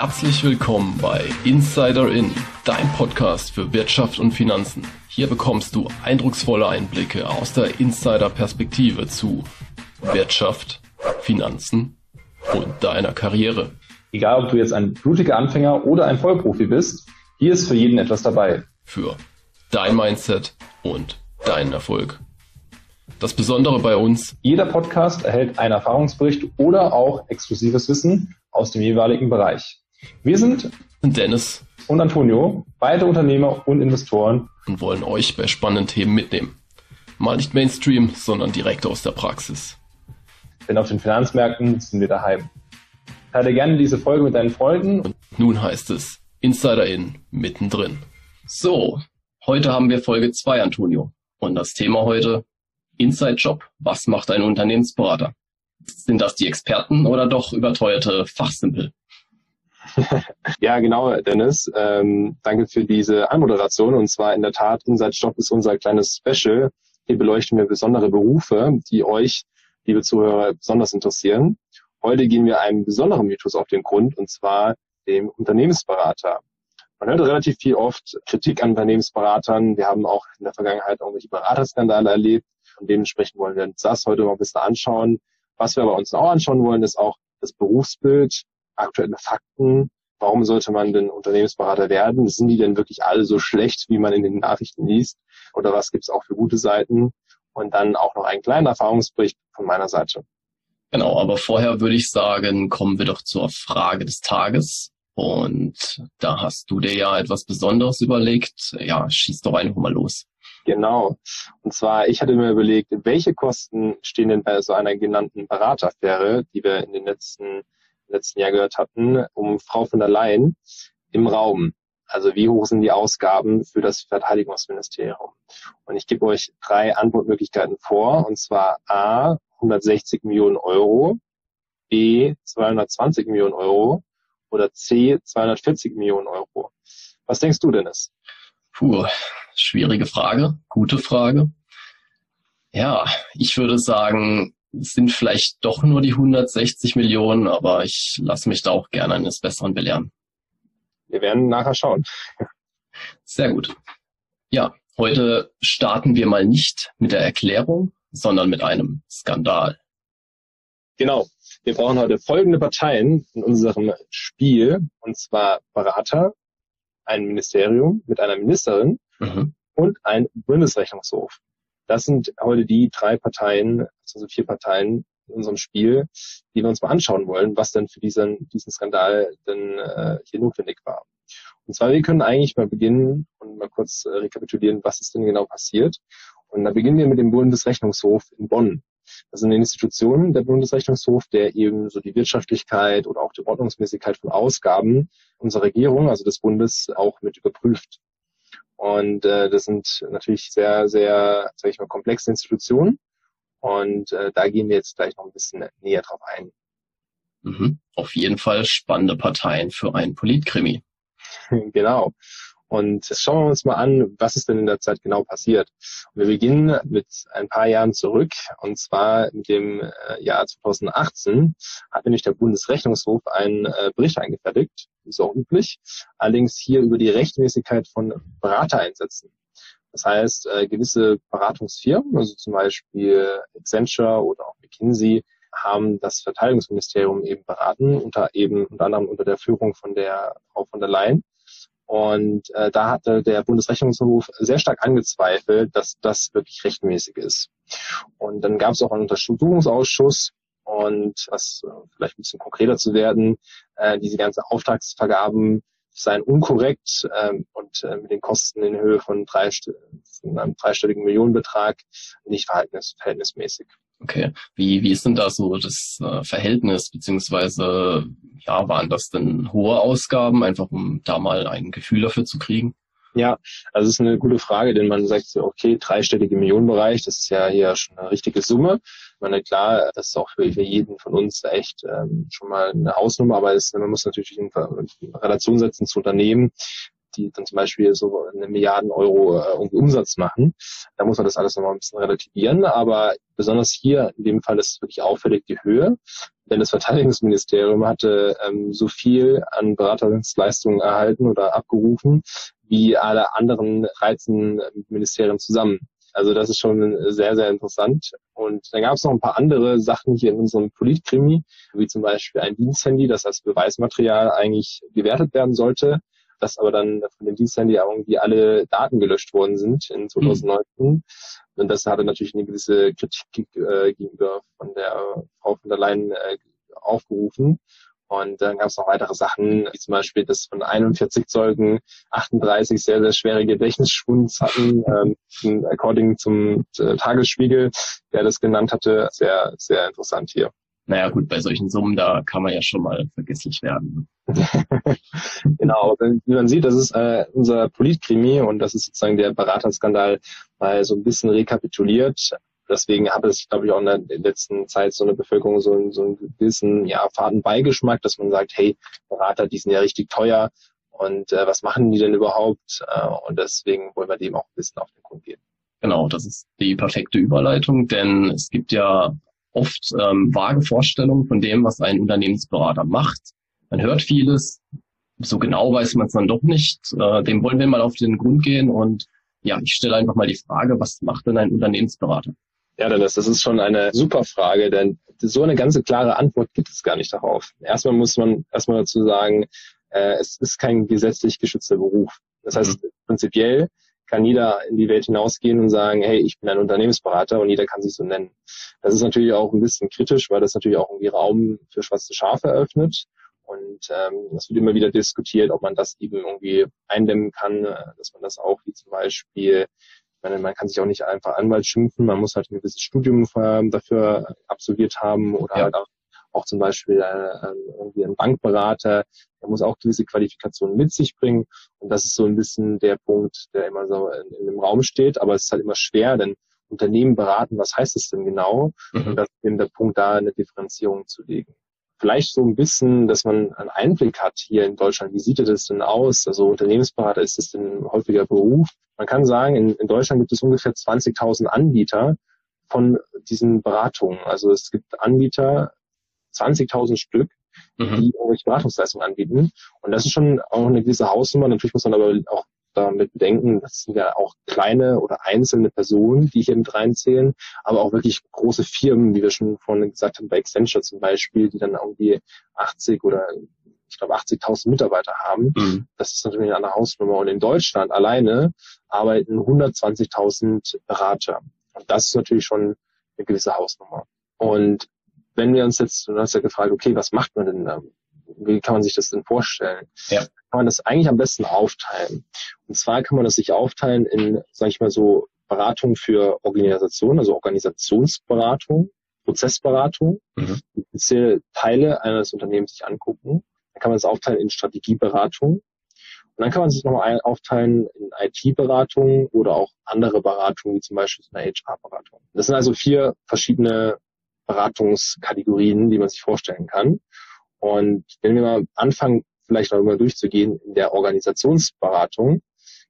Herzlich willkommen bei Insider In, dein Podcast für Wirtschaft und Finanzen. Hier bekommst du eindrucksvolle Einblicke aus der Insider-Perspektive zu Wirtschaft, Finanzen und deiner Karriere. Egal, ob du jetzt ein blutiger Anfänger oder ein Vollprofi bist, hier ist für jeden etwas dabei. Für dein Mindset und deinen Erfolg. Das Besondere bei uns, jeder Podcast erhält einen Erfahrungsbericht oder auch exklusives Wissen aus dem jeweiligen Bereich. Wir sind Dennis und Antonio, beide Unternehmer und Investoren und wollen euch bei spannenden Themen mitnehmen. Mal nicht Mainstream, sondern direkt aus der Praxis. Denn auf den Finanzmärkten sind wir daheim. Teile gerne diese Folge mit deinen Freunden. Und nun heißt es Insider in mittendrin. So, heute haben wir Folge 2, Antonio. Und das Thema heute Inside Job. Was macht ein Unternehmensberater? Sind das die Experten oder doch überteuerte Fachsimpel? ja, genau, Dennis. Ähm, danke für diese Anmoderation. Und zwar in der Tat, Inside Job ist unser kleines Special. Hier beleuchten wir besondere Berufe, die euch, liebe Zuhörer, besonders interessieren. Heute gehen wir einem besonderen Mythos auf den Grund, und zwar dem Unternehmensberater. Man hört relativ viel oft Kritik an Unternehmensberatern. Wir haben auch in der Vergangenheit irgendwelche Beraterskandale erlebt. Und dementsprechend wollen wir uns das heute mal ein bisschen anschauen. Was wir aber uns auch anschauen wollen, ist auch das Berufsbild, aktuelle Fakten. Warum sollte man denn Unternehmensberater werden? Sind die denn wirklich alle so schlecht, wie man in den Nachrichten liest? Oder was gibt es auch für gute Seiten? Und dann auch noch einen kleinen Erfahrungsbericht von meiner Seite. Genau, aber vorher würde ich sagen, kommen wir doch zur Frage des Tages. Und da hast du dir ja etwas Besonderes überlegt. Ja, schieß doch einfach mal los. Genau. Und zwar, ich hatte mir überlegt, welche Kosten stehen denn bei so einer genannten Berateraffäre, die wir in den letzten, letzten Jahr gehört hatten, um Frau von der Leyen im Raum? Also wie hoch sind die Ausgaben für das Verteidigungsministerium? Und ich gebe euch drei Antwortmöglichkeiten vor. Und zwar A, 160 Millionen Euro, B, 220 Millionen Euro oder C 240 Millionen Euro? Was denkst du, Dennis? Puh, schwierige Frage, gute Frage. Ja, ich würde sagen, sind vielleicht doch nur die 160 Millionen, aber ich lasse mich da auch gerne eines Besseren belehren. Wir werden nachher schauen. Sehr gut. Ja, heute starten wir mal nicht mit der Erklärung, sondern mit einem Skandal. Genau. Wir brauchen heute folgende Parteien in unserem Spiel, und zwar Berater, ein Ministerium mit einer Ministerin mhm. und ein Bundesrechnungshof. Das sind heute die drei Parteien, also vier Parteien in unserem Spiel, die wir uns mal anschauen wollen, was denn für diesen, diesen Skandal denn äh, hier notwendig war. Und zwar, wir können eigentlich mal beginnen und mal kurz äh, rekapitulieren, was ist denn genau passiert. Und da beginnen wir mit dem Bundesrechnungshof in Bonn. Das ist eine Institution, der Bundesrechnungshof, der eben so die Wirtschaftlichkeit oder auch die Ordnungsmäßigkeit von Ausgaben unserer Regierung, also des Bundes, auch mit überprüft. Und äh, das sind natürlich sehr, sehr, sage ich mal, komplexe Institutionen. Und äh, da gehen wir jetzt gleich noch ein bisschen näher drauf ein. Mhm. Auf jeden Fall spannende Parteien für einen Politkrimi. genau. Und schauen wir uns mal an, was ist denn in der Zeit genau passiert. wir beginnen mit ein paar Jahren zurück, und zwar in dem äh, Jahr 2018 hat nämlich der Bundesrechnungshof einen äh, Bericht eingefertigt, ist üblich, allerdings hier über die Rechtmäßigkeit von Beratereinsätzen. Das heißt, äh, gewisse Beratungsfirmen, also zum Beispiel Accenture oder auch McKinsey, haben das Verteidigungsministerium eben beraten, unter eben unter anderem unter der Führung von der Frau von der Leyen. Und äh, da hatte der Bundesrechnungshof sehr stark angezweifelt, dass das wirklich rechtmäßig ist. Und dann gab es auch einen Untersuchungsausschuss und was äh, vielleicht ein bisschen konkreter zu werden, äh, diese ganzen Auftragsvergaben seien unkorrekt ähm, und äh, mit den Kosten in Höhe von, drei, von einem dreistelligen Millionenbetrag nicht verhältnis, verhältnismäßig. Okay, wie, wie ist denn da so das äh, Verhältnis, beziehungsweise ja, waren das denn hohe Ausgaben, einfach um da mal ein Gefühl dafür zu kriegen? Ja, also es ist eine gute Frage, denn man sagt so, okay, dreistellige Millionenbereich, das ist ja hier schon eine richtige Summe. Ich meine, klar, das ist auch für, für jeden von uns echt ähm, schon mal eine Hausnummer, aber es, man muss natürlich in Relation setzen zu Unternehmen, die dann zum Beispiel so eine Milliarden Euro äh, Umsatz machen. Da muss man das alles nochmal ein bisschen relativieren. Aber besonders hier in dem Fall ist wirklich auffällig die Höhe. Denn das Verteidigungsministerium hatte ähm, so viel an Beratungsleistungen erhalten oder abgerufen, wie alle anderen 13 Ministerien zusammen. Also das ist schon sehr, sehr interessant. Und dann gab es noch ein paar andere Sachen hier in unserem Politkrimi, wie zum Beispiel ein Diensthandy, das als Beweismaterial eigentlich gewertet werden sollte, das aber dann von dem Diensthandy irgendwie alle Daten gelöscht worden sind in 2019. Mhm. Und das hatte natürlich eine gewisse Kritik äh, gegenüber von der Frau von der Leyen äh, aufgerufen. Und dann gab es noch weitere Sachen, wie zum Beispiel, dass von 41 Zeugen 38 sehr, sehr schwere Gedächtnisschwunds hatten, ähm, according zum äh, Tagesspiegel, der das genannt hatte. Sehr, sehr interessant hier. Naja gut, bei solchen Summen, da kann man ja schon mal vergesslich werden. genau, wie man sieht, das ist äh, unser Politkrimi und das ist sozusagen der Beraterskandal mal so ein bisschen rekapituliert deswegen habe es, glaube ich, auch in der letzten Zeit so eine Bevölkerung so, so einen gewissen ja, Fadenbeigeschmack, dass man sagt, hey, Berater, die sind ja richtig teuer und äh, was machen die denn überhaupt? Äh, und deswegen wollen wir dem auch ein bisschen auf den Grund gehen. Genau, das ist die perfekte Überleitung, denn es gibt ja oft ähm, vage Vorstellungen von dem, was ein Unternehmensberater macht. Man hört vieles, so genau weiß man es dann doch nicht. Äh, dem wollen wir mal auf den Grund gehen und ja, ich stelle einfach mal die Frage, was macht denn ein Unternehmensberater? Ja, Dennis, das ist schon eine super Frage, denn so eine ganze klare Antwort gibt es gar nicht darauf. Erstmal muss man erstmal dazu sagen, äh, es ist kein gesetzlich geschützter Beruf. Das heißt, mhm. prinzipiell kann jeder in die Welt hinausgehen und sagen, hey, ich bin ein Unternehmensberater und jeder kann sich so nennen. Das ist natürlich auch ein bisschen kritisch, weil das natürlich auch irgendwie Raum für schwarze Schafe eröffnet. Und ähm, das wird immer wieder diskutiert, ob man das eben irgendwie eindämmen kann, äh, dass man das auch wie zum Beispiel meine, man kann sich auch nicht einfach Anwalt schimpfen, man muss halt ein gewisses Studium dafür absolviert haben oder ja. halt auch, auch zum Beispiel äh, ähm, irgendwie ein Bankberater, der muss auch gewisse Qualifikationen mit sich bringen. Und das ist so ein bisschen der Punkt, der immer so in, in dem Raum steht. Aber es ist halt immer schwer, denn Unternehmen beraten, was heißt es denn genau? Mhm. Und das ist eben der Punkt, da eine Differenzierung zu legen vielleicht so ein bisschen, dass man einen Einblick hat hier in Deutschland. Wie sieht das denn aus? Also Unternehmensberater, ist das denn ein häufiger Beruf? Man kann sagen, in, in Deutschland gibt es ungefähr 20.000 Anbieter von diesen Beratungen. Also es gibt Anbieter, 20.000 Stück, mhm. die irgendwelche Beratungsleistungen anbieten. Und das ist schon auch eine gewisse Hausnummer. Natürlich muss man aber auch damit bedenken, das sind ja auch kleine oder einzelne Personen, die hier mit reinzählen, aber auch wirklich große Firmen, wie wir schon vorhin gesagt haben, bei Accenture zum Beispiel, die dann irgendwie 80 oder ich glaube 80.000 Mitarbeiter haben. Mhm. Das ist natürlich eine andere Hausnummer. Und in Deutschland alleine arbeiten 120.000 Berater. Und das ist natürlich schon eine gewisse Hausnummer. Und wenn wir uns jetzt, du hast ja gefragt, okay, was macht man denn da? Wie kann man sich das denn vorstellen? Ja kann man das eigentlich am besten aufteilen. Und zwar kann man das sich aufteilen in, sage ich mal so, Beratung für Organisation, also Organisationsberatung, Prozessberatung, mhm. spezielle Teile eines Unternehmens sich angucken. Dann kann man es aufteilen in Strategieberatung. Und dann kann man sich nochmal aufteilen in IT-Beratung oder auch andere Beratungen, wie zum Beispiel eine HR-Beratung. Das sind also vier verschiedene Beratungskategorien, die man sich vorstellen kann. Und wenn wir mal anfangen, vielleicht mal durchzugehen, in der Organisationsberatung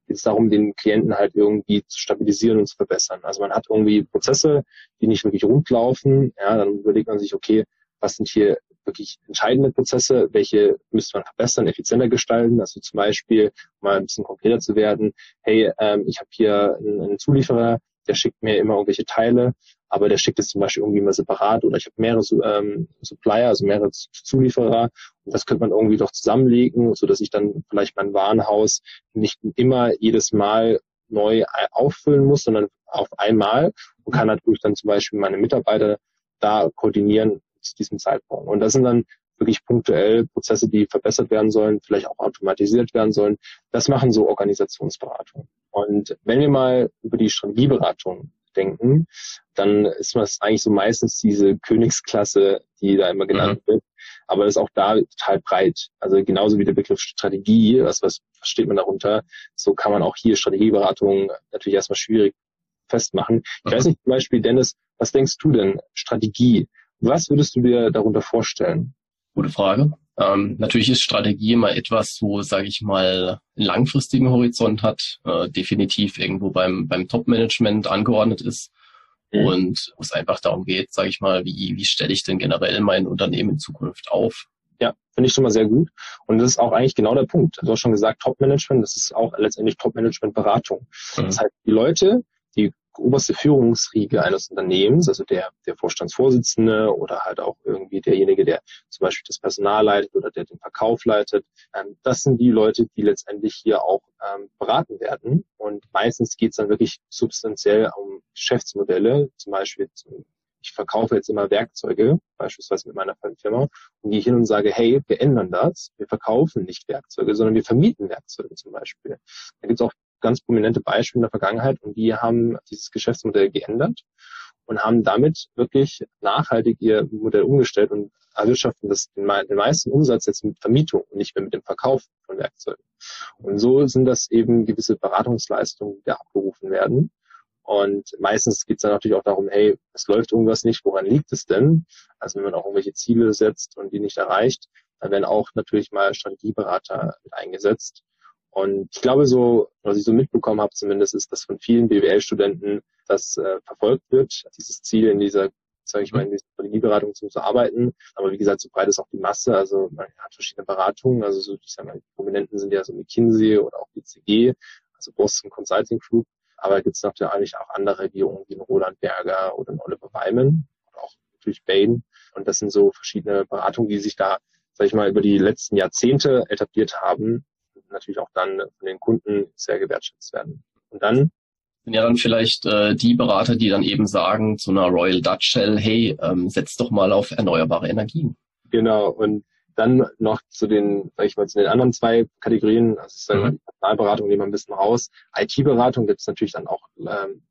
geht es darum, den Klienten halt irgendwie zu stabilisieren und zu verbessern. Also man hat irgendwie Prozesse, die nicht wirklich rund laufen. Ja, dann überlegt man sich, okay, was sind hier wirklich entscheidende Prozesse, welche müsste man verbessern, effizienter gestalten. Also zum Beispiel, mal ein bisschen konkreter zu werden, hey, ähm, ich habe hier einen, einen Zulieferer, der schickt mir immer irgendwelche Teile, aber der schickt es zum Beispiel irgendwie mal separat oder ich habe mehrere ähm, Supplier, also mehrere Zulieferer und das könnte man irgendwie doch zusammenlegen, so dass ich dann vielleicht mein Warenhaus nicht immer jedes Mal neu auffüllen muss, sondern auf einmal und kann natürlich dann zum Beispiel meine Mitarbeiter da koordinieren zu diesem Zeitpunkt. Und das sind dann wirklich punktuell Prozesse, die verbessert werden sollen, vielleicht auch automatisiert werden sollen. Das machen so Organisationsberatungen. Und wenn wir mal über die Strategieberatung denken, dann ist das eigentlich so meistens diese Königsklasse, die da immer genannt mhm. wird. Aber das ist auch da total breit. Also genauso wie der Begriff Strategie, was, was versteht man darunter, so kann man auch hier Strategieberatung natürlich erstmal schwierig festmachen. Ich mhm. weiß nicht, zum Beispiel, Dennis, was denkst du denn? Strategie. Was würdest du dir darunter vorstellen? Gute Frage. Ähm, natürlich ist Strategie immer etwas, wo, sage ich mal, einen langfristigen Horizont hat, äh, definitiv irgendwo beim, beim Top-Management angeordnet ist mhm. und wo es einfach darum geht, sage ich mal, wie, wie stelle ich denn generell mein Unternehmen in Zukunft auf? Ja, finde ich schon mal sehr gut. Und das ist auch eigentlich genau der Punkt. Du hast schon gesagt, Top-Management, das ist auch letztendlich Top-Management-Beratung. Mhm. Das heißt, die Leute, die oberste Führungsriege eines Unternehmens, also der, der Vorstandsvorsitzende oder halt auch irgendwie derjenige, der zum Beispiel das Personal leitet oder der den Verkauf leitet, ähm, das sind die Leute, die letztendlich hier auch ähm, beraten werden. Und meistens geht es dann wirklich substanziell um Geschäftsmodelle, zum Beispiel zum ich verkaufe jetzt immer Werkzeuge, beispielsweise mit meiner Firma, und gehe hin und sage, hey, wir ändern das. Wir verkaufen nicht Werkzeuge, sondern wir vermieten Werkzeuge zum Beispiel. Da gibt es auch ganz prominente Beispiele in der Vergangenheit und die haben dieses Geschäftsmodell geändert und haben damit wirklich nachhaltig ihr Modell umgestellt und erwirtschaften das den, den meisten Umsatz jetzt mit Vermietung und nicht mehr mit dem Verkauf von Werkzeugen. Und so sind das eben gewisse Beratungsleistungen, die abgerufen werden. Und meistens geht es dann natürlich auch darum, hey, es läuft irgendwas nicht, woran liegt es denn? Also wenn man auch irgendwelche Ziele setzt und die nicht erreicht, dann werden auch natürlich mal Strategieberater mit eingesetzt, und ich glaube so, was ich so mitbekommen habe zumindest, ist, dass von vielen BWL-Studenten das äh, verfolgt wird, dieses Ziel in dieser, sage ich mal, in dieser Strategieberatung zu, zu arbeiten. Aber wie gesagt, so breit ist auch die Masse. Also man hat verschiedene Beratungen. Also so, ich sage mal, die Prominenten sind ja so McKinsey oder auch BCG, also Boston Consulting Group. Aber gibt es natürlich auch andere Regierungen wie Roland Berger oder Oliver Weimann oder auch natürlich Bain. Und das sind so verschiedene Beratungen, die sich da, sage ich mal, über die letzten Jahrzehnte etabliert haben natürlich auch dann von den Kunden sehr gewertschätzt werden. Und dann sind ja dann vielleicht äh, die Berater, die dann eben sagen zu einer Royal Dutch Shell, hey, ähm, setz doch mal auf erneuerbare Energien. Genau. Und dann noch zu den, sag ich mal, zu den anderen zwei Kategorien, also ich sage mal, die Personalberatung nehmen wir ein bisschen raus. IT-Beratung gibt es natürlich dann auch, ähm,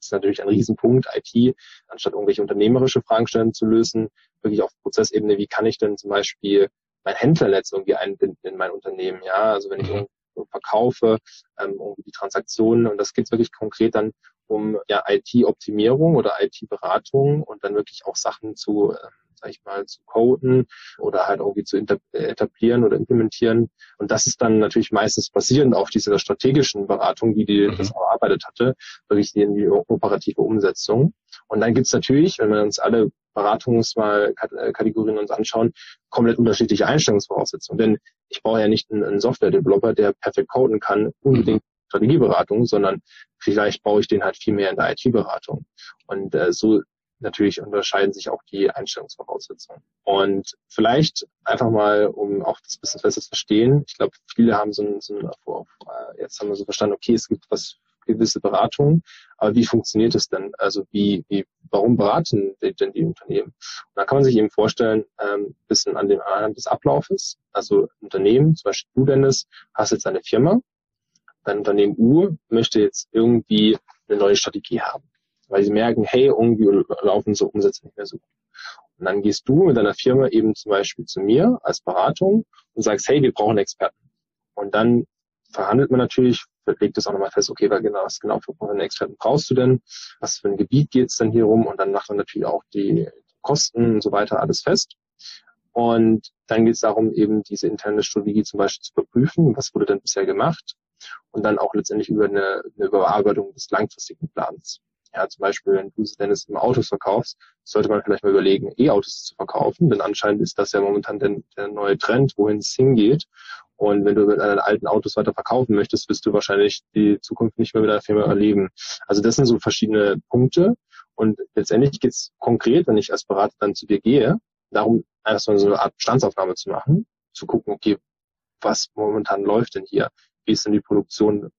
ist natürlich ein Riesenpunkt, IT, anstatt irgendwelche unternehmerische Fragen stellen zu lösen, wirklich auf Prozessebene, wie kann ich denn zum Beispiel mein Händlernetz irgendwie einbinden in mein Unternehmen. Ja, also wenn ich mhm. verkaufe, ähm, irgendwie die Transaktionen und das geht wirklich konkret dann um ja, IT-Optimierung oder IT-Beratung und dann wirklich auch Sachen zu ähm, sag ich mal, zu coden oder halt irgendwie zu etablieren oder implementieren. Und das ist dann natürlich meistens basierend auf dieser strategischen Beratung, die, die mhm. das erarbeitet hatte, wirklich in die operative Umsetzung. Und dann gibt's natürlich, wenn wir uns alle Beratungskategorien äh, uns anschauen, komplett unterschiedliche Einstellungsvoraussetzungen. Denn ich brauche ja nicht einen, einen Software-Developer, der perfekt coden kann, unbedingt mhm. Strategieberatung, sondern vielleicht brauche ich den halt viel mehr in der IT-Beratung. Und äh, so natürlich unterscheiden sich auch die Einstellungsvoraussetzungen. Und vielleicht einfach mal, um auch das bisschen besser zu verstehen, ich glaube, viele haben so ein, so ein äh, jetzt haben wir so verstanden, okay, es gibt was gewisse Beratungen, aber wie funktioniert es denn? Also wie, wie warum beraten denn die Unternehmen? Und da kann man sich eben vorstellen, ähm, bisschen an dem anhand des Ablaufes. Also Unternehmen, zum Beispiel du Dennis, hast jetzt eine Firma, dein Unternehmen U möchte jetzt irgendwie eine neue Strategie haben weil sie merken, hey, irgendwie laufen so Umsätze nicht mehr so gut. Und dann gehst du mit deiner Firma eben zum Beispiel zu mir als Beratung und sagst, hey, wir brauchen Experten. Und dann verhandelt man natürlich, legt das auch nochmal fest, okay, genau, was genau für einen Experten brauchst du denn? Was für ein Gebiet geht's denn hier rum? Und dann macht man natürlich auch die Kosten und so weiter alles fest. Und dann geht es darum, eben diese interne Strategie zum Beispiel zu überprüfen. Was wurde denn bisher gemacht? Und dann auch letztendlich über eine, eine Überarbeitung des langfristigen Plans. Ja, zum Beispiel, wenn du Dennis immer Autos verkaufst, sollte man vielleicht mal überlegen, E-Autos zu verkaufen, denn anscheinend ist das ja momentan der, der neue Trend, wohin es hingeht. Und wenn du mit deinen alten Autos weiter verkaufen möchtest, wirst du wahrscheinlich die Zukunft nicht mehr mit deiner Firma erleben. Also das sind so verschiedene Punkte. Und letztendlich geht es konkret, wenn ich als Berater dann zu dir gehe, darum, erstmal so eine Art Bestandsaufnahme zu machen, zu gucken, okay, was momentan läuft denn hier? Wie ist denn die Produktion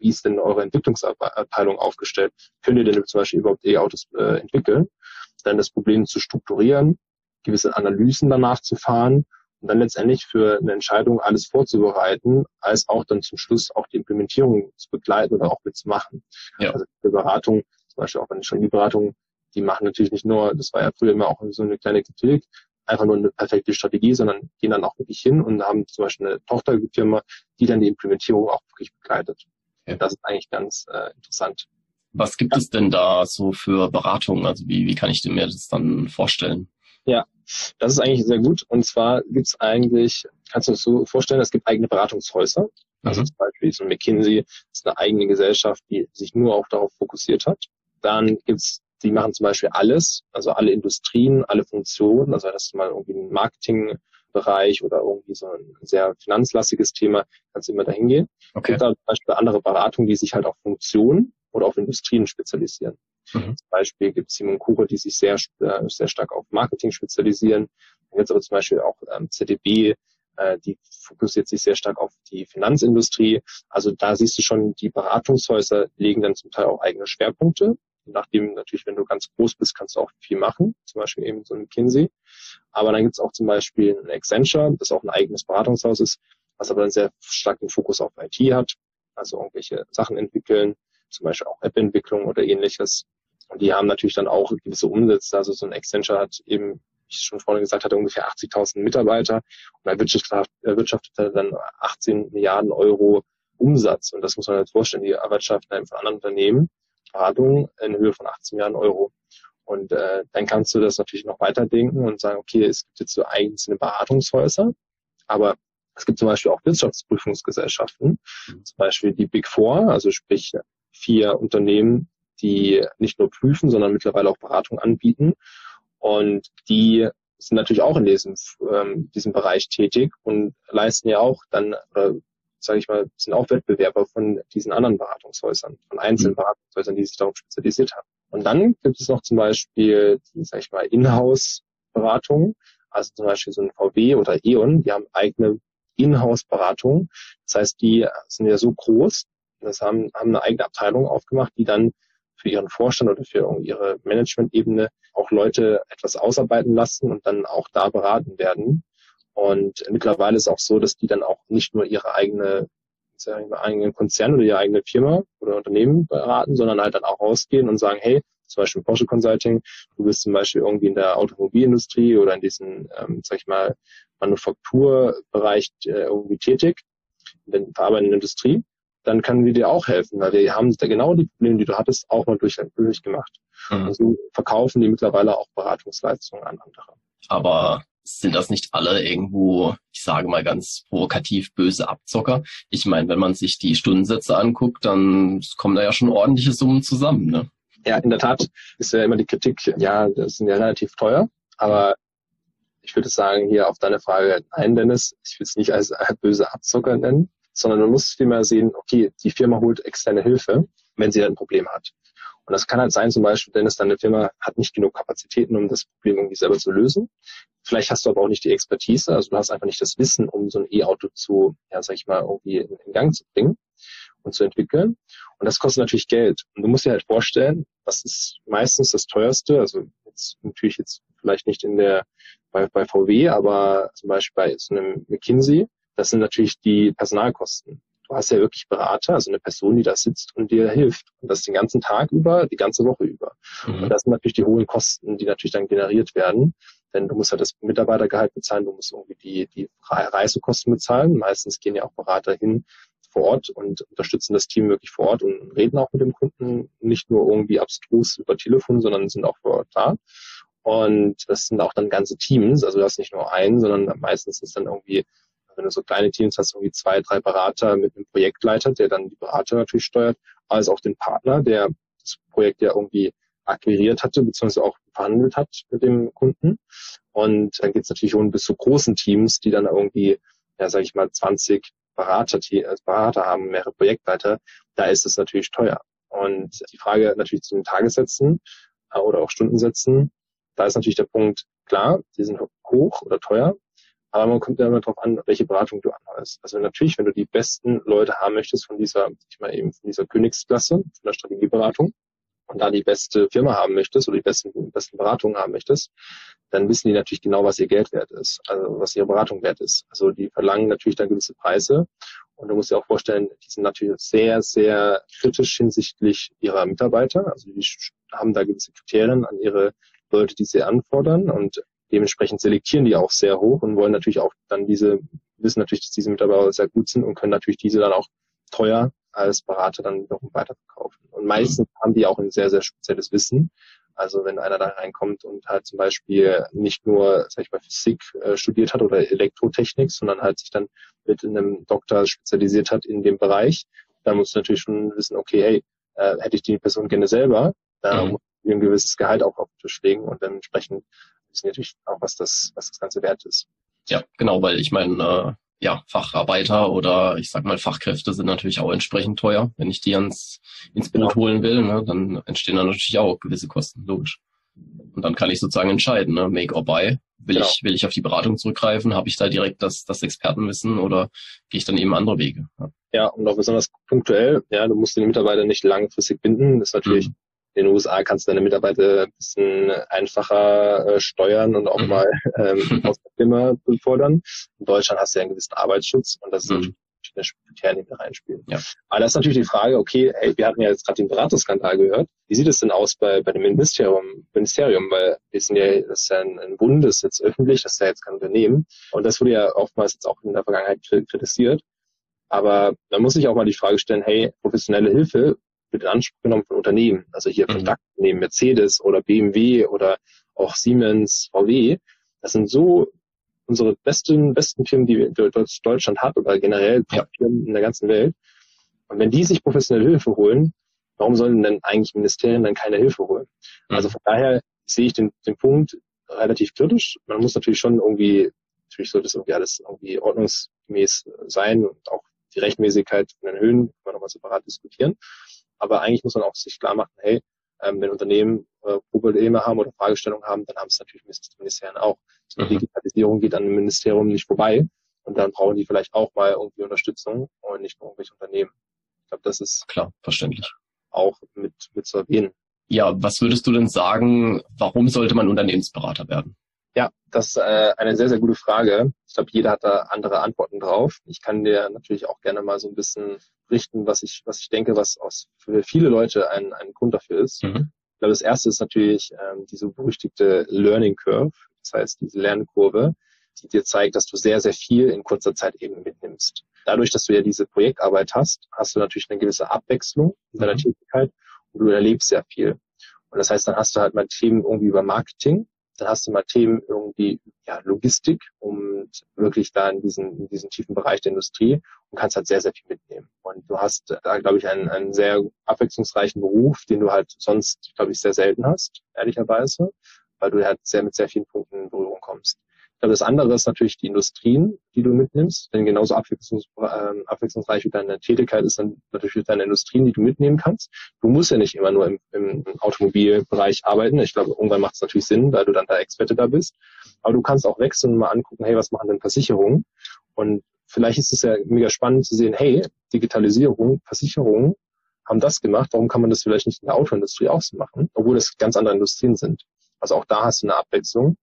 wie ist denn eure Entwicklungsabteilung aufgestellt? Könnt ihr denn zum Beispiel überhaupt E-Autos äh, entwickeln? Dann das Problem zu strukturieren, gewisse Analysen danach zu fahren und dann letztendlich für eine Entscheidung alles vorzubereiten, als auch dann zum Schluss auch die Implementierung zu begleiten oder auch mitzumachen. Ja. Also die Beratung, zum Beispiel auch wenn schon die Beratung, die machen natürlich nicht nur, das war ja früher immer auch so eine kleine Kritik, einfach nur eine perfekte Strategie, sondern gehen dann auch wirklich hin und haben zum Beispiel eine Tochterfirma, die dann die Implementierung auch wirklich begleitet. Okay. Das ist eigentlich ganz äh, interessant. Was gibt ja. es denn da so für Beratungen? Also wie, wie kann ich mir das dann vorstellen? Ja, Das ist eigentlich sehr gut. Und zwar gibt es eigentlich, kannst du dir so vorstellen, es gibt eigene Beratungshäuser. Also mhm. zum Beispiel so McKinsey ist eine eigene Gesellschaft, die sich nur auch darauf fokussiert hat. Dann gibt's die machen zum Beispiel alles, also alle Industrien, alle Funktionen, also das ist mal irgendwie ein Marketingbereich oder irgendwie so ein sehr finanzlastiges Thema, kannst du immer dahin gehen. Okay. Und dann zum Beispiel andere Beratungen, die sich halt auf Funktionen oder auf Industrien spezialisieren. Mhm. Zum Beispiel gibt es Simon Kucher, die sich sehr, äh, sehr stark auf Marketing spezialisieren. Dann gibt aber zum Beispiel auch ähm, ZDB, äh, die fokussiert sich sehr stark auf die Finanzindustrie. Also da siehst du schon, die Beratungshäuser legen dann zum Teil auch eigene Schwerpunkte nachdem natürlich, wenn du ganz groß bist, kannst du auch viel machen, zum Beispiel eben so ein McKinsey. Aber dann gibt es auch zum Beispiel ein Accenture, das auch ein eigenes Beratungshaus ist, was aber einen sehr starken Fokus auf IT hat, also irgendwelche Sachen entwickeln, zum Beispiel auch App-Entwicklung oder ähnliches. Und die haben natürlich dann auch gewisse Umsätze. Also so ein Accenture hat eben, wie ich schon vorhin gesagt hatte, ungefähr 80.000 Mitarbeiter und erwirtschaftet dann 18 Milliarden Euro Umsatz. Und das muss man sich vorstellen, die erwirtschaften von anderen Unternehmen Beratung in Höhe von 18 Milliarden Euro. Und äh, dann kannst du das natürlich noch weiterdenken und sagen, okay, es gibt jetzt so einzelne Beratungshäuser, aber es gibt zum Beispiel auch Wirtschaftsprüfungsgesellschaften, mhm. zum Beispiel die Big Four, also sprich vier Unternehmen, die nicht nur prüfen, sondern mittlerweile auch Beratung anbieten. Und die sind natürlich auch in diesem, ähm, diesem Bereich tätig und leisten ja auch dann, oder sage ich mal, sind auch Wettbewerber von diesen anderen Beratungshäusern, von einzelnen mhm. Beratungshäusern, die sich darauf spezialisiert haben. Und dann gibt es noch zum Beispiel, sage ich mal, Inhouse-Beratungen, also zum Beispiel so ein VW oder E.ON, die haben eigene Inhouse-Beratungen. Das heißt, die sind ja so groß, das haben, haben eine eigene Abteilung aufgemacht, die dann für ihren Vorstand oder für ihre Management-Ebene auch Leute etwas ausarbeiten lassen und dann auch da beraten werden. Und mittlerweile ist auch so, dass die dann auch nicht nur ihre eigene sagen wir, eigenen Konzern oder ihre eigene Firma oder Unternehmen beraten, sondern halt dann auch rausgehen und sagen, hey, zum Beispiel Porsche Consulting, du bist zum Beispiel irgendwie in der Automobilindustrie oder in diesem, ähm, sag ich mal, Manufakturbereich äh, irgendwie tätig, in der verarbeitenden Industrie, dann können wir dir auch helfen, weil wir haben da genau die Probleme, die du hattest, auch mal durch, durchgemacht. Mhm. Also verkaufen die mittlerweile auch Beratungsleistungen an andere. Aber sind das nicht alle irgendwo, ich sage mal ganz provokativ, böse Abzocker? Ich meine, wenn man sich die Stundensätze anguckt, dann kommen da ja schon ordentliche Summen zusammen. Ne? Ja, in der Tat ist ja immer die Kritik, ja, das sind ja relativ teuer, aber ich würde sagen, hier auf deine Frage, nein, Dennis, ich will es nicht als böse Abzocker nennen, sondern man muss vielmehr sehen, okay, die Firma holt externe Hilfe, wenn sie ein Problem hat. Und das kann halt sein, zum Beispiel, Dennis, deine Firma hat nicht genug Kapazitäten, um das Problem irgendwie selber zu lösen. Vielleicht hast du aber auch nicht die Expertise, also du hast einfach nicht das Wissen, um so ein E-Auto zu, ja, sag ich mal, irgendwie in, in Gang zu bringen und zu entwickeln. Und das kostet natürlich Geld. Und du musst dir halt vorstellen, was ist meistens das teuerste, also jetzt natürlich jetzt vielleicht nicht in der bei, bei VW, aber zum Beispiel bei so einem McKinsey, das sind natürlich die Personalkosten du hast ja wirklich Berater, also eine Person, die da sitzt und dir hilft. Und das den ganzen Tag über, die ganze Woche über. Mhm. Und das sind natürlich die hohen Kosten, die natürlich dann generiert werden. Denn du musst ja das Mitarbeitergehalt bezahlen, du musst irgendwie die, die Reisekosten bezahlen. Meistens gehen ja auch Berater hin vor Ort und unterstützen das Team wirklich vor Ort und reden auch mit dem Kunden nicht nur irgendwie abstrus über Telefon, sondern sind auch vor Ort da. Und das sind auch dann ganze Teams, also du hast nicht nur einen, sondern meistens ist dann irgendwie wenn du so kleine Teams hast, irgendwie zwei, drei Berater mit einem Projektleiter, der dann die Berater natürlich steuert, als auch den Partner, der das Projekt ja irgendwie akquiriert hatte, beziehungsweise auch verhandelt hat mit dem Kunden. Und dann geht es natürlich schon bis zu großen Teams, die dann irgendwie, ja, sage ich mal, 20 Berater, als Berater haben, mehrere Projektleiter. Da ist es natürlich teuer. Und die Frage natürlich zu den Tagessätzen äh, oder auch Stundensätzen, da ist natürlich der Punkt, klar, die sind hoch oder teuer, aber man kommt ja immer darauf an, welche Beratung du anhörst. Also natürlich, wenn du die besten Leute haben möchtest von dieser, ich meine eben von dieser Königsklasse, von der Strategieberatung, und da die beste Firma haben möchtest oder die besten, besten Beratungen haben möchtest, dann wissen die natürlich genau, was ihr Geld wert ist, also was ihre Beratung wert ist. Also die verlangen natürlich dann gewisse Preise. Und du musst dir auch vorstellen, die sind natürlich sehr, sehr kritisch hinsichtlich ihrer Mitarbeiter. Also die haben da gewisse Kriterien an ihre Leute, die sie anfordern. Und Dementsprechend selektieren die auch sehr hoch und wollen natürlich auch dann diese, wissen natürlich, dass diese Mitarbeiter sehr gut sind und können natürlich diese dann auch teuer als Berater dann wiederum weiterverkaufen. Und meistens haben die auch ein sehr, sehr spezielles Wissen. Also wenn einer da reinkommt und halt zum Beispiel nicht nur, sag ich mal, Physik äh, studiert hat oder Elektrotechnik, sondern halt sich dann mit einem Doktor spezialisiert hat in dem Bereich, dann muss natürlich schon wissen, okay, hey, äh, hätte ich die Person gerne selber, da mhm. muss ich ein gewisses Gehalt auch auf den Tisch legen und dann entsprechend wissen natürlich auch, was das, was das Ganze wert ist. Ja, genau, weil ich meine, äh, ja, Facharbeiter oder ich sag mal Fachkräfte sind natürlich auch entsprechend teuer. Wenn ich die ans, ins Boot genau. holen will, ne, dann entstehen da natürlich auch gewisse Kosten, logisch. Und dann kann ich sozusagen entscheiden, ne, make or buy. Will genau. ich, will ich auf die Beratung zurückgreifen? Habe ich da direkt das, das Expertenwissen oder gehe ich dann eben andere Wege? Ja. ja, und auch besonders punktuell, ja, du musst den Mitarbeiter nicht langfristig binden. Das ist natürlich mhm in den USA kannst du deine Mitarbeiter ein bisschen einfacher äh, steuern und auch mhm. mal ähm, aus der Firma fordern. In Deutschland hast du ja einen gewissen Arbeitsschutz und das ist mhm. natürlich eine Kriterien, die da reinspielen. Ja. Aber das ist natürlich die Frage, okay, hey, wir hatten ja jetzt gerade den Beratungsskandal gehört. Wie sieht es denn aus bei, bei dem Ministerium, Ministerium? Weil wir sind ja, das ist ja ein, ein Bund, das ist jetzt öffentlich, das ist ja jetzt kein Unternehmen. Und das wurde ja oftmals jetzt auch in der Vergangenheit kritisiert. Aber da muss ich auch mal die Frage stellen, hey, professionelle Hilfe, wird in Anspruch genommen von Unternehmen. Also hier mhm. neben Mercedes oder BMW oder auch Siemens, VW. Das sind so unsere besten, besten Firmen, die Deutschland hat oder generell ja. Firmen in der ganzen Welt. Und wenn die sich professionelle Hilfe holen, warum sollen denn eigentlich Ministerien dann keine Hilfe holen? Mhm. Also von daher sehe ich den, den Punkt relativ kritisch. Man muss natürlich schon irgendwie, natürlich sollte das irgendwie alles irgendwie ordnungsgemäß sein und auch die Rechtmäßigkeit von den Höhen können wir nochmal separat diskutieren. Aber eigentlich muss man auch sich klar machen, hey, ähm, wenn Unternehmen äh, Probleme haben oder Fragestellungen haben, dann haben es natürlich Ministerien auch. So eine mhm. Digitalisierung geht an dem Ministerium nicht vorbei und dann brauchen die vielleicht auch mal irgendwie Unterstützung und nicht nur irgendwelche Unternehmen. Ich glaube, das ist klar, verständlich. Auch mit, mit zu erwähnen. Ja, was würdest du denn sagen, warum sollte man Unternehmensberater werden? Ja, das ist äh, eine sehr, sehr gute Frage. Ich glaube, jeder hat da andere Antworten drauf. Ich kann dir natürlich auch gerne mal so ein bisschen richten, was ich, was ich denke, was aus für viele Leute ein, ein Grund dafür ist. Mhm. Ich glaube, das erste ist natürlich ähm, diese berüchtigte Learning Curve, das heißt diese Lernkurve, die dir zeigt, dass du sehr, sehr viel in kurzer Zeit eben mitnimmst. Dadurch, dass du ja diese Projektarbeit hast, hast du natürlich eine gewisse Abwechslung in deiner mhm. Tätigkeit und du erlebst sehr viel. Und das heißt, dann hast du halt mal Themen irgendwie über Marketing, dann hast du mal Themen irgendwie, ja, Logistik und wirklich da in diesen, in diesen tiefen Bereich der Industrie und kannst halt sehr, sehr viel mitnehmen. Und du hast da, glaube ich, einen, einen sehr abwechslungsreichen Beruf, den du halt sonst, glaube ich, sehr selten hast, ehrlicherweise, weil du halt sehr mit sehr vielen Punkten in Berührung kommst. Glaube, das andere ist natürlich die Industrien, die du mitnimmst, denn genauso abwechslungs äh, abwechslungsreich wie deine Tätigkeit ist dann natürlich deine Industrien, die du mitnehmen kannst. Du musst ja nicht immer nur im, im Automobilbereich arbeiten. Ich glaube, irgendwann macht es natürlich Sinn, weil du dann da Experte da bist. Aber du kannst auch wechseln und mal angucken, hey, was machen denn Versicherungen? Und vielleicht ist es ja mega spannend zu sehen, hey, Digitalisierung, Versicherungen haben das gemacht, warum kann man das vielleicht nicht in der Autoindustrie auch so machen, obwohl das ganz andere Industrien sind. Also auch da hast du eine Abwechslung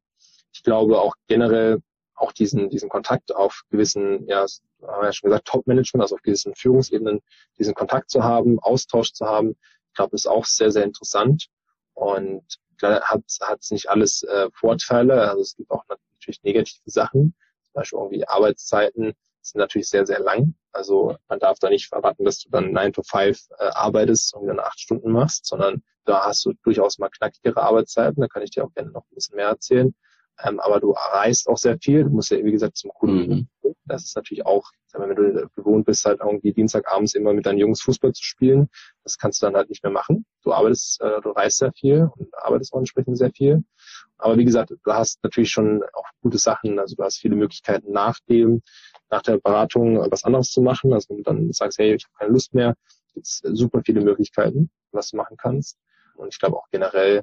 ich glaube auch generell auch diesen, diesen Kontakt auf gewissen, ja, haben wir ja schon gesagt, Top-Management, also auf gewissen Führungsebenen, diesen Kontakt zu haben, Austausch zu haben, ich glaube, ist auch sehr, sehr interessant. Und klar hat hat es nicht alles äh, Vorteile, also es gibt auch natürlich negative Sachen, zum Beispiel irgendwie Arbeitszeiten sind natürlich sehr, sehr lang. Also man darf da nicht erwarten, dass du dann 9 to 5 äh, arbeitest und dann acht Stunden machst, sondern da hast du durchaus mal knackigere Arbeitszeiten, da kann ich dir auch gerne noch ein bisschen mehr erzählen. Ähm, aber du reist auch sehr viel. Du musst ja, wie gesagt, zum Kunden. Mhm. Das ist natürlich auch, wenn du gewohnt bist, halt irgendwie Dienstagabends immer mit deinen Jungs Fußball zu spielen. Das kannst du dann halt nicht mehr machen. Du arbeitest, äh, du reist sehr viel und arbeitest auch entsprechend sehr viel. Aber wie gesagt, du hast natürlich schon auch gute Sachen. Also du hast viele Möglichkeiten nach dem, nach der Beratung was anderes zu machen. Also wenn du dann sagst, hey, ich habe keine Lust mehr, gibt es super viele Möglichkeiten, was du machen kannst. Und ich glaube auch generell,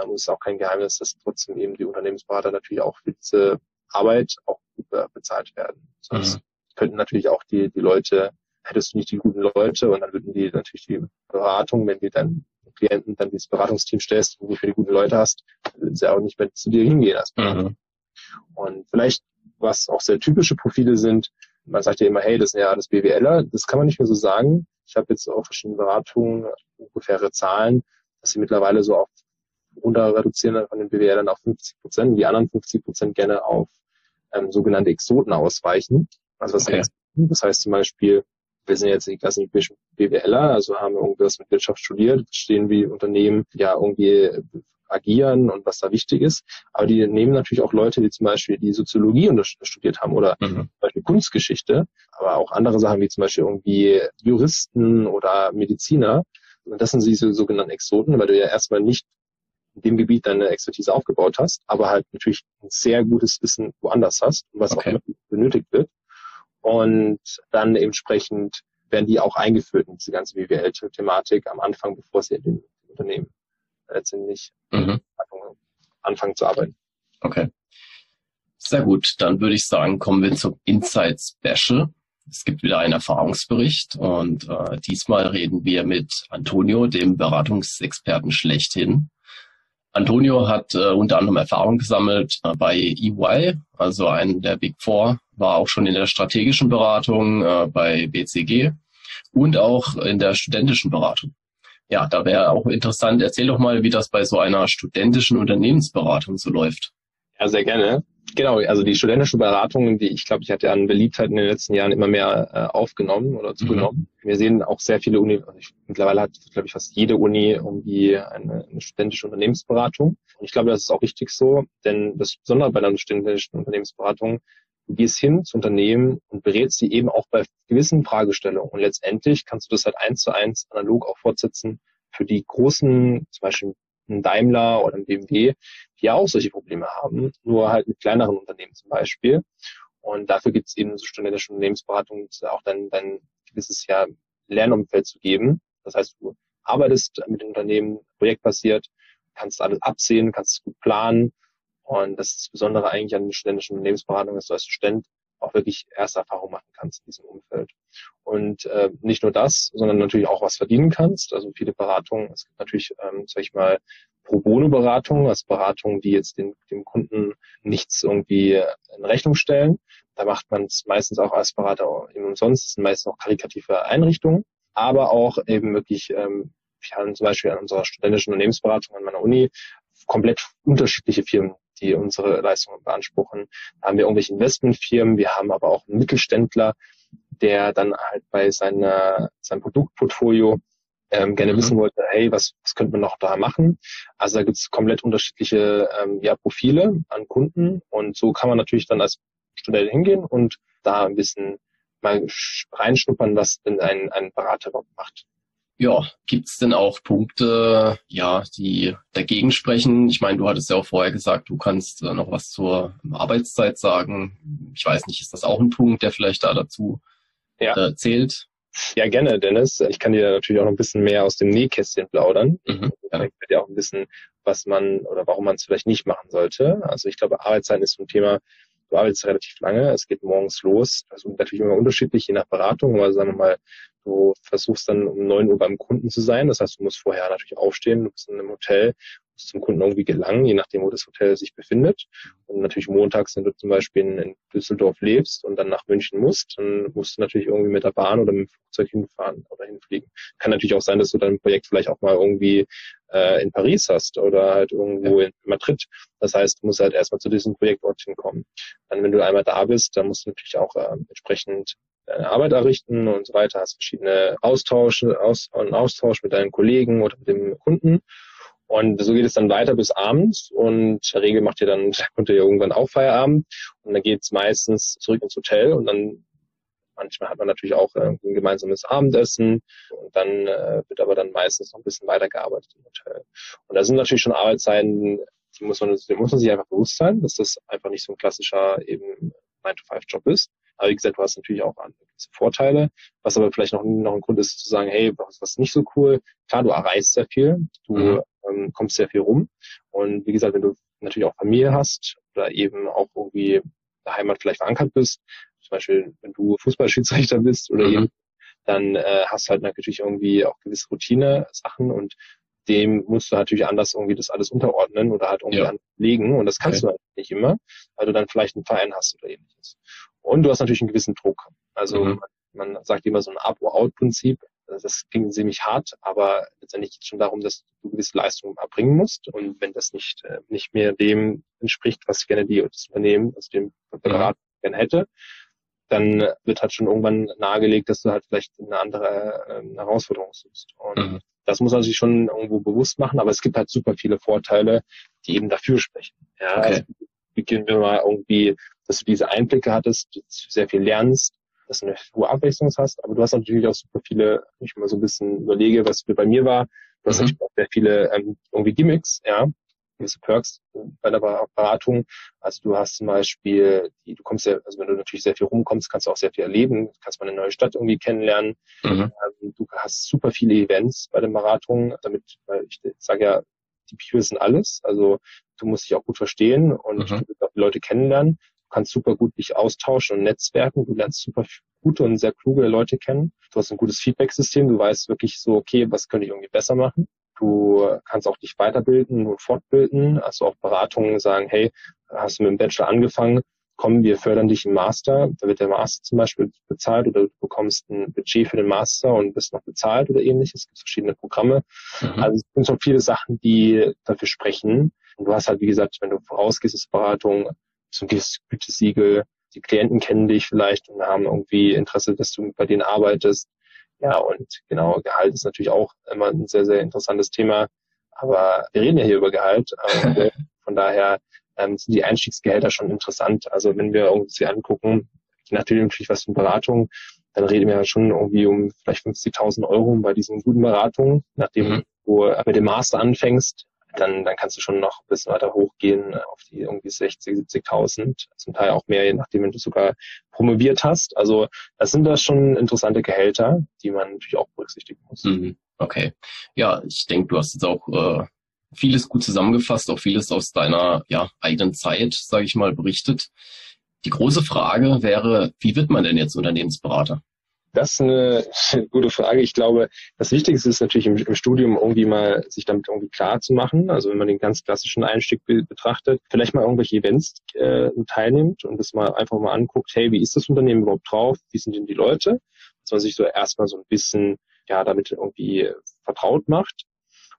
ähm, ist auch kein Geheimnis, dass trotzdem eben die Unternehmensberater natürlich auch für diese Arbeit auch gut bezahlt werden. Sonst mhm. könnten natürlich auch die, die Leute, hättest du nicht die guten Leute und dann würden die natürlich die Beratung, wenn die dann Klienten dann dieses Beratungsteam stellst und du für die guten Leute hast, würden sie auch nicht mehr zu dir hingehen erstmal. Mhm. Und vielleicht, was auch sehr typische Profile sind, man sagt ja immer, hey, das sind ja alles BWLer, das kann man nicht mehr so sagen. Ich habe jetzt auch verschiedene Beratungen, ungefähre Zahlen, dass sie mittlerweile so auf runter reduzieren von den BWLern auf 50 Prozent, die anderen 50 Prozent gerne auf ähm, sogenannte Exoten ausweichen. Also was okay. heißt, das heißt zum Beispiel, wir sind jetzt die klassischen BWLer, also haben irgendwas mit Wirtschaft studiert, stehen wie Unternehmen ja irgendwie agieren und was da wichtig ist. Aber die nehmen natürlich auch Leute, wie zum Beispiel die Soziologie studiert haben oder mhm. zum Beispiel Kunstgeschichte, aber auch andere Sachen wie zum Beispiel irgendwie Juristen oder Mediziner. Und das sind diese sogenannten Exoten, weil du ja erstmal nicht in dem Gebiet deine Expertise aufgebaut hast, aber halt natürlich ein sehr gutes Wissen woanders hast, was okay. auch benötigt wird. Und dann entsprechend werden die auch eingeführt in diese ganze BWL-Thematik am Anfang, bevor sie in den Unternehmen letztendlich mhm. anfangen zu arbeiten. Okay. Sehr gut. Dann würde ich sagen, kommen wir zum Insight Special. Es gibt wieder einen Erfahrungsbericht und äh, diesmal reden wir mit Antonio, dem Beratungsexperten schlechthin. Antonio hat äh, unter anderem Erfahrung gesammelt äh, bei EY, also einen der Big Four, war auch schon in der strategischen Beratung äh, bei BCG und auch in der studentischen Beratung. Ja, da wäre auch interessant, erzähl doch mal, wie das bei so einer studentischen Unternehmensberatung so läuft. Ja, sehr gerne. Genau, also die studentische Beratung, die ich glaube, ich hatte an Beliebtheit in den letzten Jahren immer mehr äh, aufgenommen oder zugenommen. Mhm. Wir sehen auch sehr viele Uni, also ich, mittlerweile hat, glaube ich, fast jede Uni irgendwie eine, eine studentische Unternehmensberatung. Und ich glaube, das ist auch richtig so, denn das Besondere bei einer studentischen Unternehmensberatung, du gehst hin zu Unternehmen und berätst sie eben auch bei gewissen Fragestellungen. Und letztendlich kannst du das halt eins zu eins analog auch fortsetzen für die großen, zum Beispiel ein Daimler oder ein BMW, die ja auch solche Probleme haben, nur halt mit kleineren Unternehmen zum Beispiel. Und dafür gibt es eben so studentische Unternehmensberatung, auch dann dein gewisses ja Lernumfeld zu geben. Das heißt, du arbeitest mit den Unternehmen projektbasiert, kannst alles absehen, kannst es gut planen. Und das ist das Besondere eigentlich an den studentischen Unternehmensberatungen, dass du als Student auch wirklich erste Erfahrung machen kannst in diesem Umfeld. Und äh, nicht nur das, sondern natürlich auch was verdienen kannst. Also viele Beratungen, es gibt natürlich, ähm, sag ich mal, Pro Bono-Beratungen, also Beratungen, die jetzt den, dem Kunden nichts irgendwie in Rechnung stellen. Da macht man es meistens auch als Berater eben umsonst. Das sind meistens auch karikative Einrichtungen, aber auch eben wirklich, ähm, wir haben zum Beispiel an unserer studentischen Unternehmensberatung an meiner Uni komplett unterschiedliche Firmen, die unsere Leistungen beanspruchen. Da haben wir irgendwelche Investmentfirmen, wir haben aber auch einen Mittelständler, der dann halt bei seiner, seinem Produktportfolio ähm, gerne mhm. wissen wollte, hey, was, was könnte man noch da machen? Also da gibt es komplett unterschiedliche ähm, ja, Profile an Kunden und so kann man natürlich dann als Student hingehen und da ein bisschen mal reinschnuppern, was denn ein, ein Berater überhaupt macht. Ja, gibt's denn auch Punkte, ja, die dagegen sprechen? Ich meine, du hattest ja auch vorher gesagt, du kannst äh, noch was zur Arbeitszeit sagen. Ich weiß nicht, ist das auch ein Punkt, der vielleicht da dazu ja. äh, zählt? Ja, gerne, Dennis. Ich kann dir natürlich auch noch ein bisschen mehr aus dem Nähkästchen plaudern. Mhm, ja. Ich dir auch ein bisschen, was man oder warum man es vielleicht nicht machen sollte. Also ich glaube, Arbeitszeit ist so ein Thema, du arbeitest relativ lange, es geht morgens los. Das ist natürlich immer unterschiedlich, je nach Beratung, aber sagen wir mal, du versuchst dann um neun Uhr beim Kunden zu sein. Das heißt, du musst vorher natürlich aufstehen, du bist in einem Hotel, zum Kunden irgendwie gelangen, je nachdem, wo das Hotel sich befindet. Und natürlich montags, wenn du zum Beispiel in, Düsseldorf lebst und dann nach München musst, dann musst du natürlich irgendwie mit der Bahn oder mit dem Flugzeug hinfahren oder hinfliegen. Kann natürlich auch sein, dass du dein Projekt vielleicht auch mal irgendwie äh, in Paris hast oder halt irgendwo ja. in Madrid. Das heißt, du musst halt erstmal zu diesem Projektort hinkommen. Dann, wenn du einmal da bist, dann musst du natürlich auch äh, entsprechend deine Arbeit errichten und so weiter, hast verschiedene Austausche, Aus, Austausch mit deinen Kollegen oder mit dem Kunden. Und so geht es dann weiter bis abends und in der Regel macht ihr dann Kunde ja irgendwann auch Feierabend und dann geht es meistens zurück ins Hotel und dann manchmal hat man natürlich auch äh, ein gemeinsames Abendessen und dann äh, wird aber dann meistens noch ein bisschen weitergearbeitet im Hotel. Und da sind natürlich schon Arbeitszeiten, die muss man, die muss man sich einfach bewusst sein, dass das einfach nicht so ein klassischer eben 9-to-5-Job ist. Aber wie gesagt, du hast natürlich auch gewisse Vorteile, was aber vielleicht noch, noch ein Grund ist zu sagen, hey, was, was nicht so cool, klar, du erreichst sehr viel, du mhm. ähm, kommst sehr viel rum. Und wie gesagt, wenn du natürlich auch Familie hast oder eben auch irgendwie der Heimat vielleicht verankert bist, zum Beispiel wenn du Fußballschiedsrichter bist oder mhm. eben, dann äh, hast du halt natürlich irgendwie auch gewisse Routine-Sachen und dem musst du natürlich anders irgendwie das alles unterordnen oder halt irgendwie ja. anlegen und das kannst okay. du halt nicht immer, weil du dann vielleicht einen Verein hast oder ähnliches. Und du hast natürlich einen gewissen Druck. Also mhm. man, man, sagt immer so ein Up-Out-Prinzip. Das klingt ziemlich hart, aber letztendlich geht es schon darum, dass du gewisse Leistungen erbringen musst. Und wenn das nicht, äh, nicht mehr dem entspricht, was gerne die, das Unternehmen, also dem Berater mhm. gerne hätte, dann wird halt schon irgendwann nahegelegt, dass du halt vielleicht eine andere äh, Herausforderung suchst. Und mhm. Das muss man sich schon irgendwo bewusst machen, aber es gibt halt super viele Vorteile, die eben dafür sprechen. Ja, okay. also beginnen wir mal irgendwie, dass du diese Einblicke hattest, dass du sehr viel lernst, dass du eine hohe Abwechslung hast, aber du hast natürlich auch super viele, wenn ich mal so ein bisschen überlege, was bei mir war, du hast mhm. natürlich auch sehr viele ähm, irgendwie Gimmicks, ja, gewisse Perks bei der Beratung. Also du hast zum Beispiel, du kommst ja, also wenn du natürlich sehr viel rumkommst, kannst du auch sehr viel erleben, kannst mal eine neue Stadt irgendwie kennenlernen. Mhm. Ähm, du hast super viele Events bei den Beratungen, damit, weil ich sage ja, die Peer sind alles. Also du musst dich auch gut verstehen und mhm. du auch die Leute kennenlernen. Du kannst super gut dich austauschen und netzwerken. Du lernst super gute und sehr kluge Leute kennen. Du hast ein gutes Feedback-System. Du weißt wirklich so, okay, was könnte ich irgendwie besser machen? Du kannst auch dich weiterbilden und fortbilden. Also auch Beratungen sagen, hey, hast du mit dem Bachelor angefangen, komm, wir fördern dich im Master. Da wird der Master zum Beispiel bezahlt oder du bekommst ein Budget für den Master und bist noch bezahlt oder ähnliches. Es gibt verschiedene Programme. Mhm. Also es sind schon viele Sachen, die dafür sprechen. Und du hast halt, wie gesagt, wenn du vorausgehst als Beratung, so ein gewisses Gütesiegel, die Klienten kennen dich vielleicht und haben irgendwie Interesse, dass du bei denen arbeitest. Ja, und genau, Gehalt ist natürlich auch immer ein sehr, sehr interessantes Thema. Aber wir reden ja hier über Gehalt. Äh, von daher ähm, sind die Einstiegsgehälter schon interessant. Also wenn wir uns hier angucken, natürlich was für Beratung, dann reden wir ja schon irgendwie um vielleicht 50.000 Euro bei diesen guten Beratungen. Nachdem mhm. du mit dem Master anfängst, dann, dann kannst du schon noch ein bisschen weiter hochgehen auf die irgendwie 60, 70.000, zum Teil auch mehr, je nachdem, wenn du sogar promoviert hast. Also das sind das schon interessante Gehälter, die man natürlich auch berücksichtigen muss. Mhm. Okay. Ja, ich denke, du hast jetzt auch äh, vieles gut zusammengefasst, auch vieles aus deiner ja, eigenen Zeit, sage ich mal, berichtet. Die große Frage wäre, wie wird man denn jetzt Unternehmensberater? Das ist eine gute Frage. Ich glaube, das Wichtigste ist natürlich im, im, Studium irgendwie mal sich damit irgendwie klar zu machen. Also wenn man den ganz klassischen Einstieg betrachtet, vielleicht mal irgendwelche Events äh, teilnimmt und das mal einfach mal anguckt, hey, wie ist das Unternehmen überhaupt drauf? Wie sind denn die Leute? Dass man sich so erstmal so ein bisschen ja damit irgendwie vertraut macht.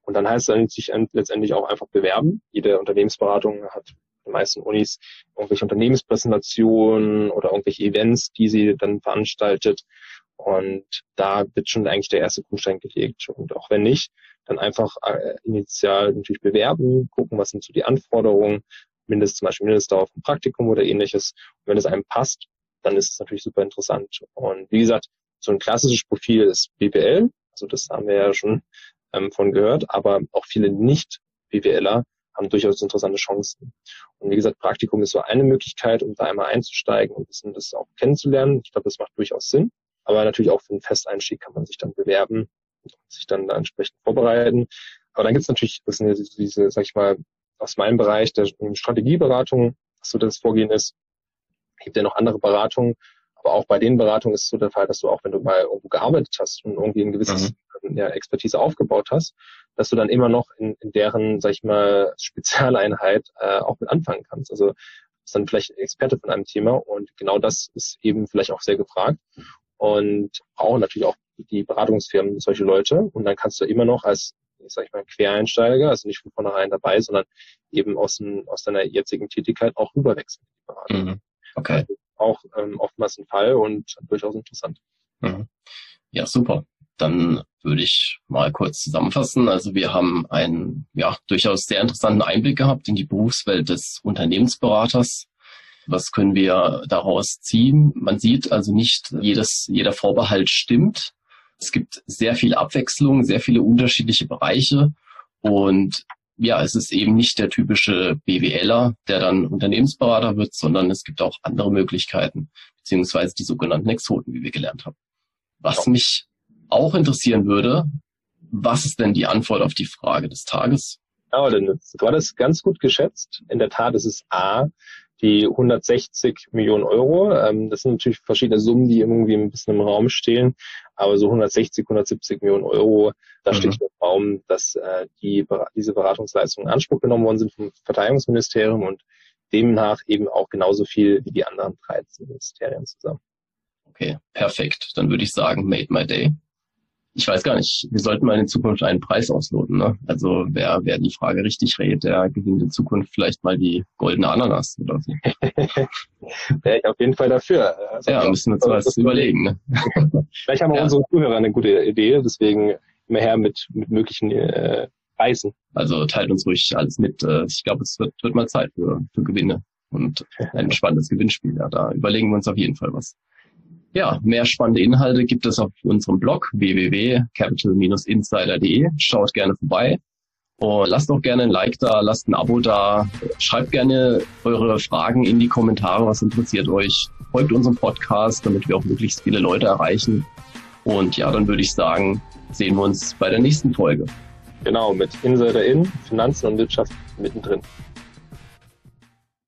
Und dann heißt es dann sich letztendlich auch einfach bewerben. Jede Unternehmensberatung hat den meisten Unis irgendwelche Unternehmenspräsentationen oder irgendwelche Events, die sie dann veranstaltet. Und da wird schon eigentlich der erste Grundstein gelegt. Und auch wenn nicht, dann einfach äh, initial natürlich bewerben, gucken, was sind so die Anforderungen, mindestens zum Beispiel Mindestdauer auf ein Praktikum oder ähnliches. Und wenn es einem passt, dann ist es natürlich super interessant. Und wie gesagt, so ein klassisches Profil ist BWL. Also das haben wir ja schon ähm, von gehört. Aber auch viele Nicht-BWLer haben durchaus interessante Chancen. Und wie gesagt, Praktikum ist so eine Möglichkeit, um da einmal einzusteigen und ein bisschen das auch kennenzulernen. Ich glaube, das macht durchaus Sinn. Aber natürlich auch für einen Festeinstieg kann man sich dann bewerben und sich dann da entsprechend vorbereiten. Aber dann gibt es natürlich, das sind ja diese, sag ich mal, aus meinem Bereich der Strategieberatung, so das Vorgehen ist, gibt ja noch andere Beratungen, aber auch bei den Beratungen ist es so der Fall, dass du auch, wenn du mal irgendwo gearbeitet hast und irgendwie ein gewisses mhm. ja, Expertise aufgebaut hast, dass du dann immer noch in, in deren, sag ich mal, Spezialeinheit äh, auch mit anfangen kannst. Also bist dann vielleicht Experte von einem Thema und genau das ist eben vielleicht auch sehr gefragt und brauchen natürlich auch die Beratungsfirmen solche Leute. Und dann kannst du immer noch als, ich sag ich mal, Quereinsteiger, also nicht von vornherein dabei, sondern eben aus, dem, aus deiner jetzigen Tätigkeit auch rüberwechseln. Mhm. Okay. Also auch ähm, oftmals ein Fall und durchaus interessant. Mhm. Ja, super. Dann würde ich mal kurz zusammenfassen. Also wir haben einen ja durchaus sehr interessanten Einblick gehabt in die Berufswelt des Unternehmensberaters. Was können wir daraus ziehen? Man sieht also nicht jedes, jeder Vorbehalt stimmt. Es gibt sehr viel Abwechslung, sehr viele unterschiedliche Bereiche und ja, es ist eben nicht der typische BWLer, der dann Unternehmensberater wird, sondern es gibt auch andere Möglichkeiten, beziehungsweise die sogenannten Exoten, wie wir gelernt haben. Was mich auch interessieren würde, was ist denn die Antwort auf die Frage des Tages? Ja, denn du das ganz gut geschätzt. In der Tat ist es A, die 160 Millionen Euro. Ähm, das sind natürlich verschiedene Summen, die irgendwie ein bisschen im Raum stehen. Aber so 160, 170 Millionen Euro, da mhm. steht im Raum, dass äh, die, diese Beratungsleistungen in Anspruch genommen worden sind vom Verteidigungsministerium und demnach eben auch genauso viel wie die anderen 13 Ministerien zusammen. Okay, perfekt. Dann würde ich sagen, made my day ich weiß gar nicht, wir sollten mal in Zukunft einen Preis ausloten. Ne? Also wer, wer die Frage richtig rät, der gewinnt in Zukunft vielleicht mal die goldene Ananas oder so. Wäre ich auf jeden Fall dafür. Also ja, müssen wir uns was überlegen. Ne? vielleicht haben wir ja. unsere Zuhörer eine gute Idee, deswegen immer her mit, mit möglichen äh, Preisen. Also teilt uns ruhig alles mit. Äh, ich glaube, es wird, wird mal Zeit für, für Gewinne und ein spannendes Gewinnspiel. Ja, da überlegen wir uns auf jeden Fall was. Ja, mehr spannende Inhalte gibt es auf unserem Blog www.capital-insider.de. Schaut gerne vorbei. Und lasst auch gerne ein Like da, lasst ein Abo da, schreibt gerne eure Fragen in die Kommentare, was interessiert euch. Folgt unserem Podcast, damit wir auch möglichst viele Leute erreichen. Und ja, dann würde ich sagen, sehen wir uns bei der nächsten Folge. Genau, mit Insider in, Finanzen und Wirtschaft mittendrin.